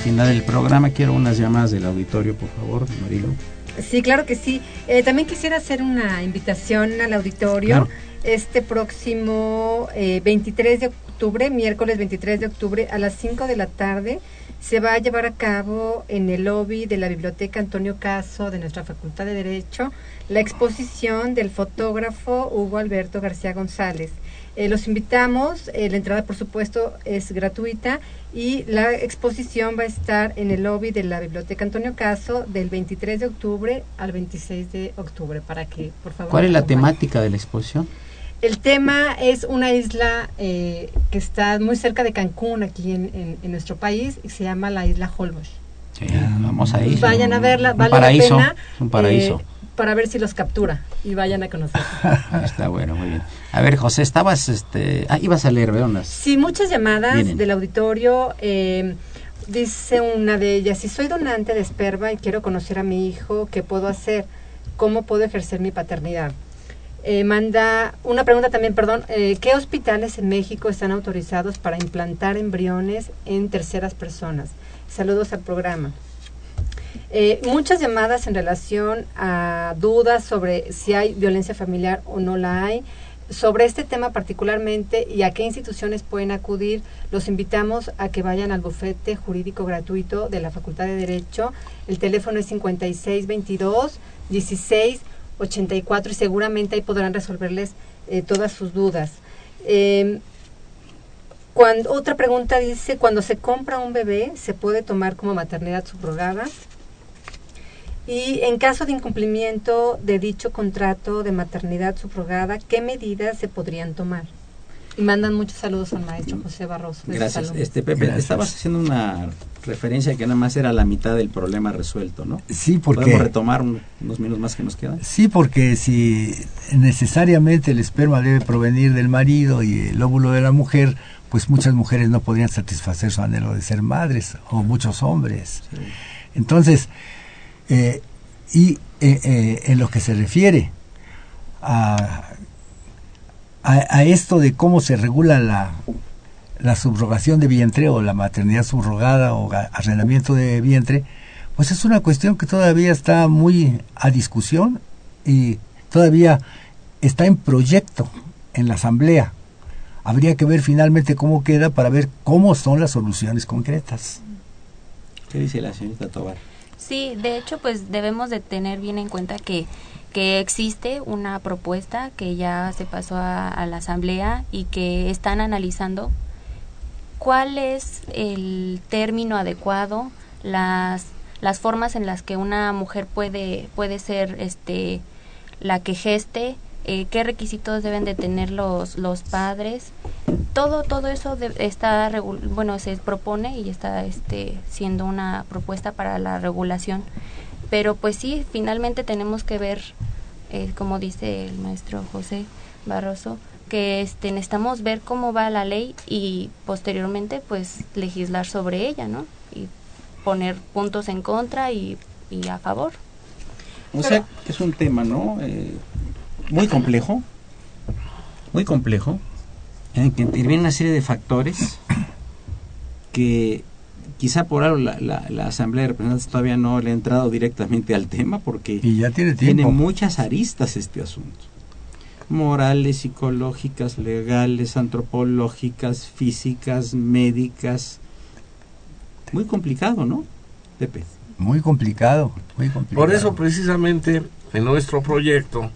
Final del programa. Quiero unas llamadas del auditorio, por favor, Marilo. Sí, claro que sí. Eh, también quisiera hacer una invitación al auditorio. Este próximo 23 eh, de octubre, miércoles 23 de octubre, a las 5 de la tarde, se va a llevar a cabo en el lobby de la Biblioteca Antonio Caso de nuestra Facultad de Derecho la exposición del fotógrafo Hugo Alberto García González. Eh, los invitamos, eh, la entrada por supuesto es gratuita y la exposición va a estar en el lobby de la Biblioteca Antonio Caso del 23 de octubre al 26 de octubre para que por favor... ¿Cuál es la temática de la exposición? El tema es una isla eh, que está muy cerca de Cancún, aquí en, nuestro país, y se llama la isla Holbox. Sí, vamos a ir. Vayan a verla, vale paraíso, la pena. un paraíso. Eh, para ver si los captura y vayan a conocer. [LAUGHS] Está bueno, muy bien. A ver, José, estabas, este, ah, ibas a leer, veo Sí, muchas llamadas del auditorio. Eh, dice una de ellas, si soy donante de esperma y quiero conocer a mi hijo, ¿qué puedo hacer? ¿Cómo puedo ejercer mi paternidad? Eh, manda una pregunta también, perdón, eh, ¿qué hospitales en México están autorizados para implantar embriones en terceras personas? Saludos al programa. Eh, muchas llamadas en relación a dudas sobre si hay violencia familiar o no la hay. Sobre este tema particularmente y a qué instituciones pueden acudir, los invitamos a que vayan al bufete jurídico gratuito de la Facultad de Derecho. El teléfono es 5622 16 84 y seguramente ahí podrán resolverles eh, todas sus dudas. Em, cuando, otra pregunta dice, cuando se compra un bebé, ¿se puede tomar como maternidad subrogada? Y en caso de incumplimiento de dicho contrato de maternidad subrogada, ¿qué medidas se podrían tomar? Y mandan muchos saludos al maestro José Barroso. Gracias. Este Pepe, estabas haciendo una referencia que nada más era la mitad del problema resuelto, ¿no? Sí, porque podemos retomar unos minutos más que nos quedan. Sí, porque si necesariamente el esperma debe provenir del marido y el óvulo de la mujer, pues muchas mujeres no podrían satisfacer su anhelo de ser madres o muchos hombres. Entonces, eh, y eh, eh, en lo que se refiere a a, esto de cómo se regula la, la subrogación de vientre o la maternidad subrogada o arrendamiento de vientre, pues es una cuestión que todavía está muy a discusión y todavía está en proyecto en la Asamblea. Habría que ver finalmente cómo queda para ver cómo son las soluciones concretas. ¿Qué dice la señorita Tobar? Sí, de hecho, pues debemos de tener bien en cuenta que que existe una propuesta que ya se pasó a, la asamblea y que están analizando cuál es el término adecuado, las las formas en las que una mujer puede puede ser este la que geste, eh, qué requisitos deben de tener los los padres, todo todo eso está bueno se propone y está este siendo una propuesta para la regulación pero pues sí, finalmente tenemos que ver, eh, como dice el maestro José Barroso, que este, necesitamos ver cómo va la ley y posteriormente pues legislar sobre ella, ¿no? Y poner puntos en contra y, y a favor. O sea, es un tema, ¿no? Eh, muy complejo, muy complejo, en que interviene una serie de factores que quizá por algo la, la, Asamblea de Representantes todavía no le ha entrado directamente al tema porque ya tiene, muchas aristas este asunto. Morales, psicológicas, legales, antropológicas, físicas, médicas. Muy complicado, ¿no, Pepe? Muy complicado, muy complicado. Por eso precisamente en nuestro proyecto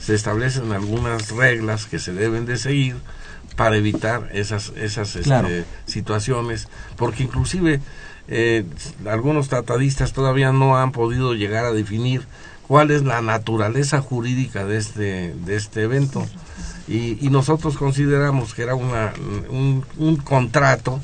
se establecen algunas reglas que se deben de seguir para evitar esas, esas este, situaciones, porque inclusive eh, algunos tratadistas todavía no han podido llegar a definir cuál es la naturaleza jurídica de este, de este evento. Y, y nosotros consideramos que era una, un, un contrato,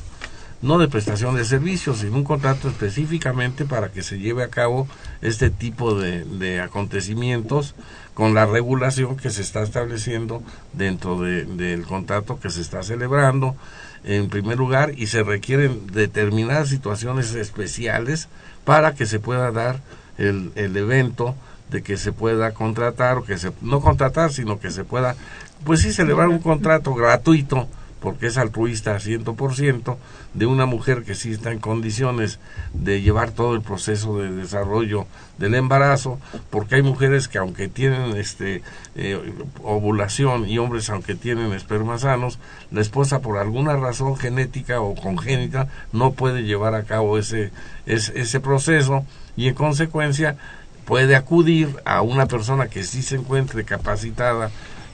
no de prestación de servicios, sino un contrato específicamente para que se lleve a cabo este tipo de, de acontecimientos con la regulación que se está estableciendo dentro del contrato que se está celebrando en primer lugar y se requieren determinadas situaciones especiales para que se pueda dar el, el evento de que se pueda contratar o que se no contratar sino que se pueda pues sí celebrar un contrato gratuito porque es altruista a 100%, de una mujer que sí está en condiciones de llevar todo el proceso de desarrollo del embarazo, porque hay mujeres que aunque tienen este eh, ovulación y hombres aunque tienen espermas sanos, la esposa por alguna razón genética o congénita no puede llevar a cabo ese, ese, ese proceso y en consecuencia puede acudir a una persona que sí se encuentre capacitada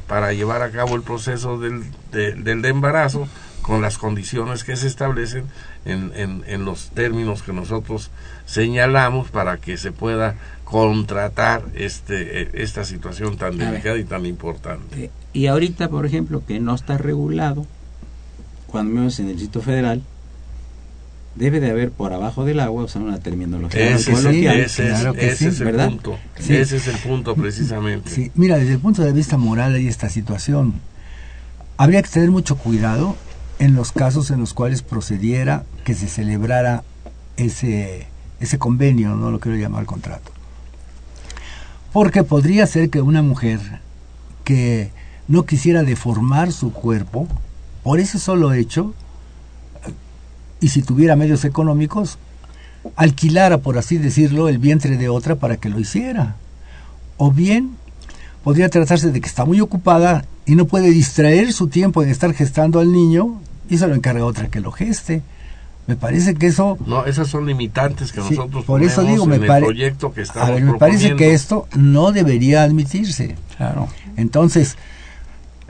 para llevar a cabo el proceso del, del embarazo con las condiciones que se establecen en, en, en, los términos que nosotros señalamos para que se pueda contratar este e, esta situación tan delicada y tan importante. Eh, y ahorita, por ejemplo, que no está regulado, cuando menos en el Distrito Federal, debe de haber por abajo del agua, o sea, una terminología ese, coloquial. ese, es, ese es el ¿verdad? punto. Ese es el punto precisamente. Sí, mira, desde el punto de vista moral hay esta situación. Habría que tener mucho cuidado en los casos en los cuales procediera que se celebrara ese, ese convenio, no lo quiero llamar contrato. Porque podría ser que una mujer que no quisiera deformar su cuerpo, por ese solo hecho, y si tuviera medios económicos, alquilara, por así decirlo, el vientre de otra para que lo hiciera. O bien podría tratarse de que está muy ocupada y no puede distraer su tiempo en estar gestando al niño y se lo encarga otra que lo geste. Me parece que eso... No, esas son limitantes que Sí, nosotros por eso ponemos digo, me en el proyecto que estamos A ver, me parece que esto no debería admitirse. Claro. Entonces,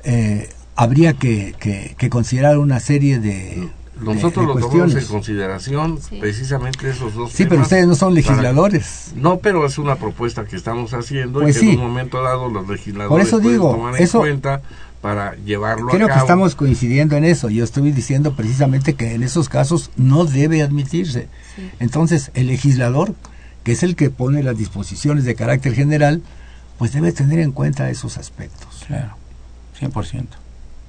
eh, habría que, que- que considerar una serie de, Nosotros de- de lo tomamos cuestiones. en consideración Sí. precisamente esos dos Sí, pero ustedes no son para- legisladores. No, pero es una propuesta que estamos haciendo Pues y que sí. en un momento dado los legisladores Por eso pueden digo, tomar eso- en cuenta para llevarlo Creo a que cabo. estamos coincidiendo en eso. Yo estoy diciendo precisamente que en esos casos no debe admitirse. Sí. Entonces, el legislador, que es el que pone las disposiciones de carácter general, pues debe tener en cuenta esos aspectos, Claro, 100%.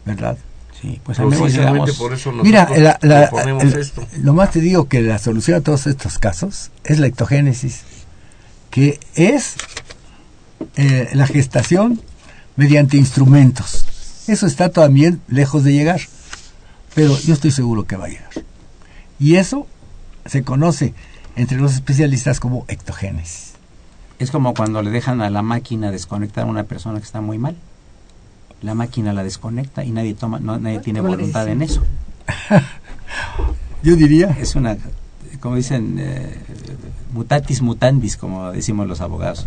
¿verdad? Sí, pues Precisamente llegamos... por eso Mira, la, la- el- esto. lo más te digo que la solución a todos estos casos es la ectogénesis, que es eh, la gestación mediante instrumentos. Eso está también lejos de llegar, pero yo estoy seguro que va a llegar. Y eso se conoce entre los especialistas como ectogénesis. Es como cuando le dejan a la máquina desconectar a una persona que está muy mal. La máquina la desconecta y nadie toma, no, nadie tiene ¿Cómo le voluntad en eso. [LAUGHS] Yo diría, Es una, como dicen, eh, mutatis mutandis, como decimos los abogados,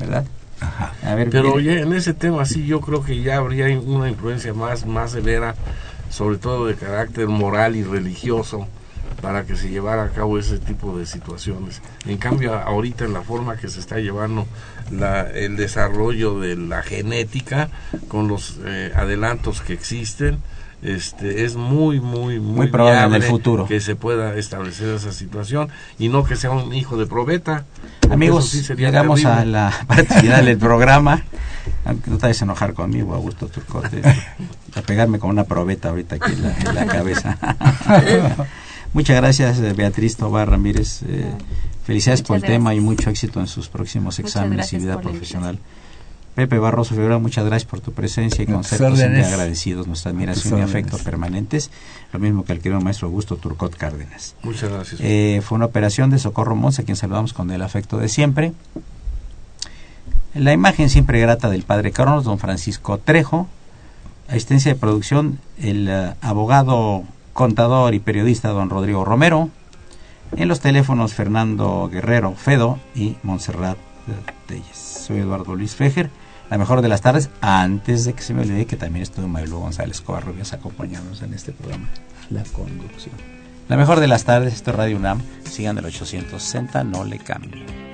¿verdad? A ver, Pero oye, en ese tema sí yo creo que ya habría una influencia más, más severa, sobre todo de carácter moral y religioso, para que se llevara a cabo ese tipo de situaciones. En cambio, ahorita en la forma que se está llevando la, el desarrollo de la genética, con los eh, adelantos que existen, este, es muy, muy, muy, Muy probable en el viable futuro. que se pueda establecer esa situación y no que sea un hijo de probeta. amigos, sí llegamos terrible. a la [LAUGHS] parte final del programa. Aunque no te vayas a enojar conmigo, Augusto Turcote, a pegarme con una probeta ahorita aquí en la, en la cabeza. [LAUGHS] Muchas gracias, eh, Beatriz Tobar Ramírez. eh, felicidades por el tema y mucho éxito en sus próximos exámenes y vida profesional. Pepe Barroso Figueroa, muchas gracias por tu presencia y conceptos siempre agradecidos, nuestra admiración y afecto permanentes, lo mismo que al querido maestro Augusto Turcot Cárdenas. Muchas gracias. Eh, fue una operación de Socorro Monza, a quien saludamos con el afecto de siempre. La imagen siempre grata del padre Cronos, don Francisco Trejo. Asistencia de producción, el eh, abogado, contador y periodista don Rodrigo Romero. En los teléfonos, Fernando Guerrero Fedo y Montserrat eh, Telles. Soy Eduardo Luis Fejer. La mejor de las tardes, antes de que se me olvide que también estuvo Marilu González Covarrubias acompañándonos en este programa, la conducción. La mejor de las tardes, esto es Radio UNAM. Sigan el 860, no le cambien.